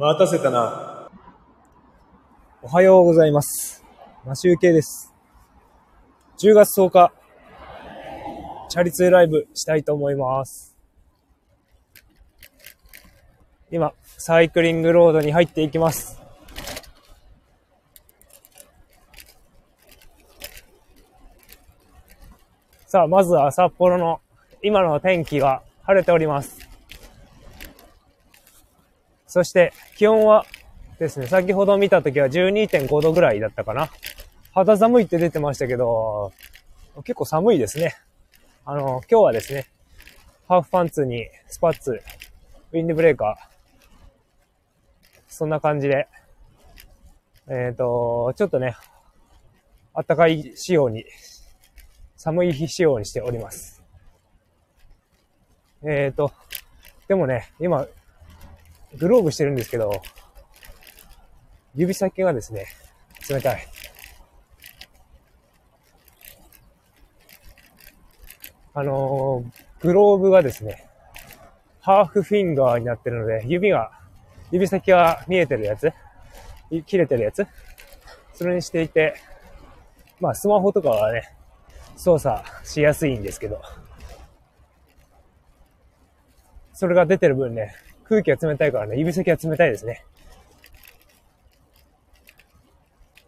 待たせたな。おはようございます。マシュウケイです。10月10日、チャリ通ライブしたいと思います。今、サイクリングロードに入っていきます。さあ、まずは札幌の今の天気が晴れております。そして、気温はですね、先ほど見た時は12.5度ぐらいだったかな。肌寒いって出てましたけど、結構寒いですね。あの、今日はですね、ハーフパンツにスパッツ、ウィンドブレーカー、そんな感じで、えっ、と、ちょっとね、暖かい仕様に、寒い日仕様にしております。えっ、と、でもね、今、グローブしてるんですけど、指先がですね、冷たい。あのーグローブがですね、ハーフフィンガーになってるので、指が、指先が見えてるやつ切れてるやつそれにしていて、まあスマホとかはね、操作しやすいんですけど、それが出てる分ね、空気が冷たいからね、指先が冷たいですね。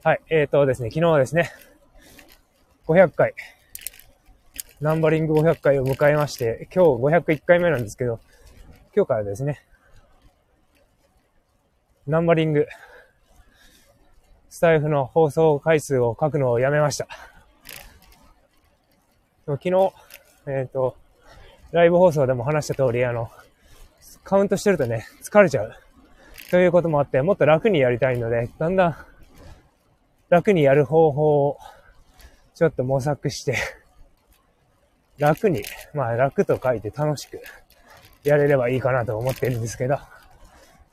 はい、えーとですね、昨日はですね、500回、ナンバリング500回を迎えまして、今日501回目なんですけど、今日からですね、ナンバリング、スタイフの放送回数を書くのをやめました。昨日、えっ、と、ライブ放送でも話した通り、あの、カウントしてるとね、疲れちゃう。ということもあって、もっと楽にやりたいので、だんだん楽にやる方法をちょっと模索して、楽に、まあ楽と書いて楽しくやれればいいかなと思ってるんですけど、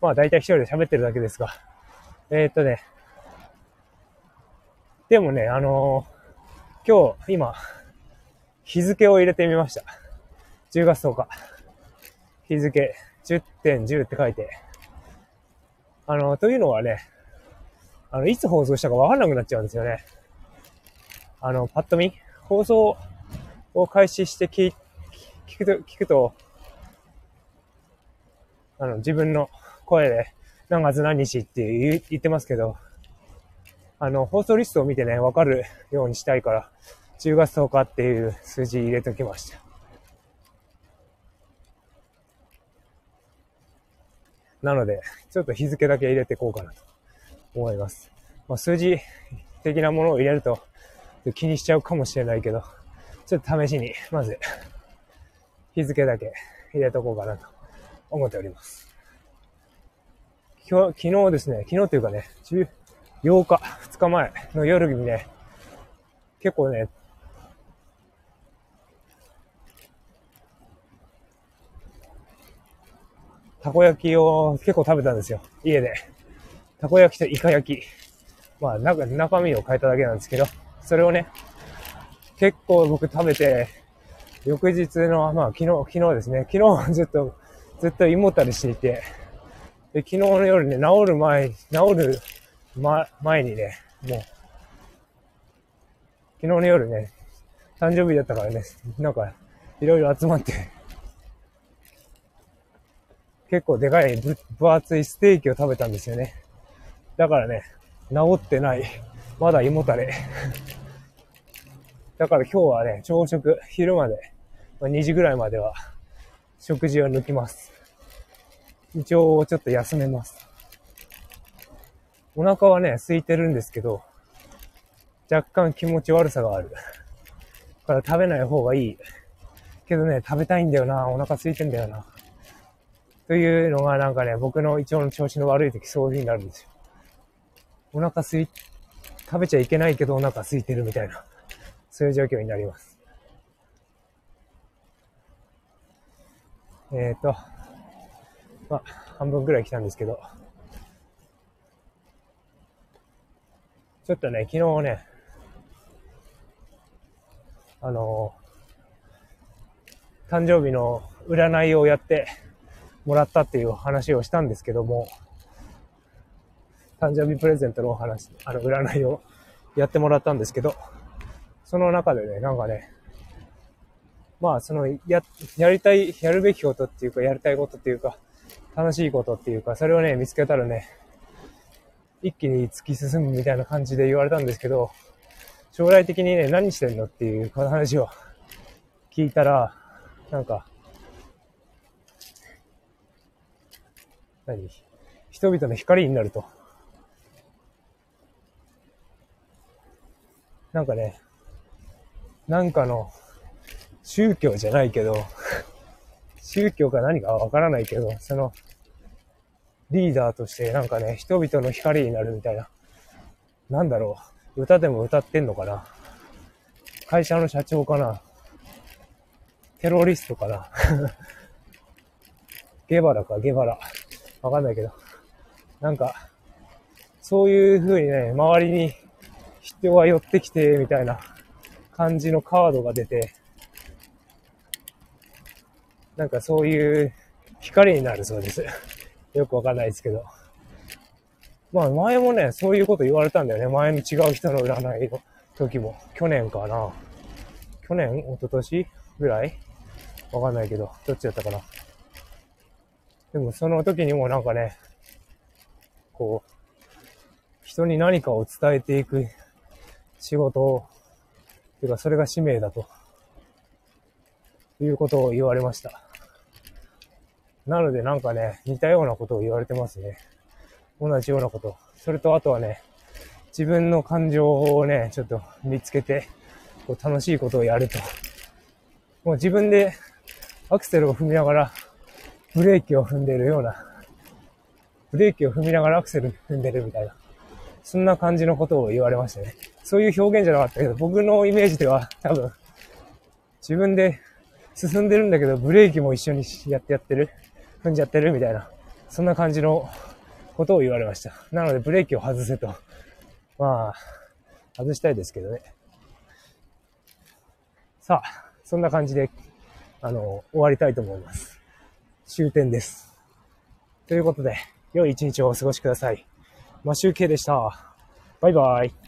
まあ大体一人で喋ってるだけですが、えーっとね、でもね、あのー今日、今、日付を入れてみました。10月10日。日付10.10って書いて。あの、というのはね、あの、いつ放送したかわかんなくなっちゃうんですよね。あの、パッと見、放送を開始して聞聞くと、聞くと、あの、自分の声で何月何日って言う言ってますけど、あの、放送リストを見てね、わかるようにしたいから、10月10日っていう数字入れときました。なので、ちょっと日付だけ入れていこうかなと思います。まあ、数字的なものを入れると気にしちゃうかもしれないけど、ちょっと試しに、まず、日付だけ入れとこうかなと思っております。今日、昨日ですね、昨日というかね、8日、2日前の夜にね、結構ね、たこ焼きを結構食べたんですよ。家で。たこ焼きとイカ焼き。まあ、なんか中身を変えただけなんですけど、それをね、結構僕食べて、翌日の、まあ昨日、昨日ですね、昨日ずっと、ずっと胃もたれしていて、で、昨日の夜ね、治る前、治る、ま、前にね、もう、昨日の夜ね、誕生日だったからね、なんか、いろいろ集まって、結構でかい分厚いステーキを食べたんですよね。だからね、治ってない。まだ胃もたれ。だから今日はね、朝食、昼まで、まあ、2時ぐらいまでは、食事を抜きます。一応ちょっと休めます。お腹はね、空いてるんですけど、若干気持ち悪さがある。だから食べない方がいい。けどね、食べたいんだよな。お腹空いてんだよな。というのがなんかね、僕の胃腸の調子の悪い時そういう風になるんですよ。お腹空い、食べちゃいけないけどお腹空いてるみたいな、そういう状況になります。えっ、ー、と、まあ、半分くらい来たんですけど、ちょっとね、昨日ね、あの誕生日の占いをやってもらったっていう話をしたんですけども、誕生日プレゼントのお話、あの、占いをやってもらったんですけど、その中でね、なんかね、まあ、その、や、やりたい、やるべきことっていうか、やりたいことっていうか、楽しいことっていうか、それをね、見つけたらね、一気に突き進むみたいな感じで言われたんですけど、将来的にね、何してんのっていう話を聞いたら、なんか、何？人々の光になると。なんかね、なんかの宗教じゃないけど、宗教か何かわからないけど、その、リーダーとしてなんかね、人々の光になるみたいな。なんだろう。歌でも歌ってんのかな会社の社長かなテロリストかな ゲバラか、ゲバラ。わかんないけど。なんか、そういう風にね、周りに人が寄ってきて、みたいな感じのカードが出て、なんかそういう光になるそうです。よくわかんないですけど。まあ前もね、そういうこと言われたんだよね。前の違う人の占いの時も。去年かな。去年？一昨年ぐらい？わかんないけど、どっちだったかな。でもその時にもなんかね、こう、人に何かを伝えていく仕事を、ていうかそれが使命だと、いうことを言われました。なのでなんかね、似たようなことを言われてますね。同じようなこと。それとあとはね、自分の感情をね、ちょっと見つけて、こう楽しいことをやると。もう自分でアクセルを踏みながら、ブレーキを踏んでるような、ブレーキを踏みながらアクセル踏んでるみたいな、そんな感じのことを言われましたね。そういう表現じゃなかったけど、僕のイメージでは多分、自分で進んでるんだけど、ブレーキも一緒にやってやってる、踏んじゃってるみたいな、そんな感じのことを言われました。なのでブレーキを外せと。まあ、外したいですけどね。さあ、そんな感じで、あの、終わりたいと思います。終点です。ということで、良い一日をお過ごしください。マシュウケイでした。バイバイ。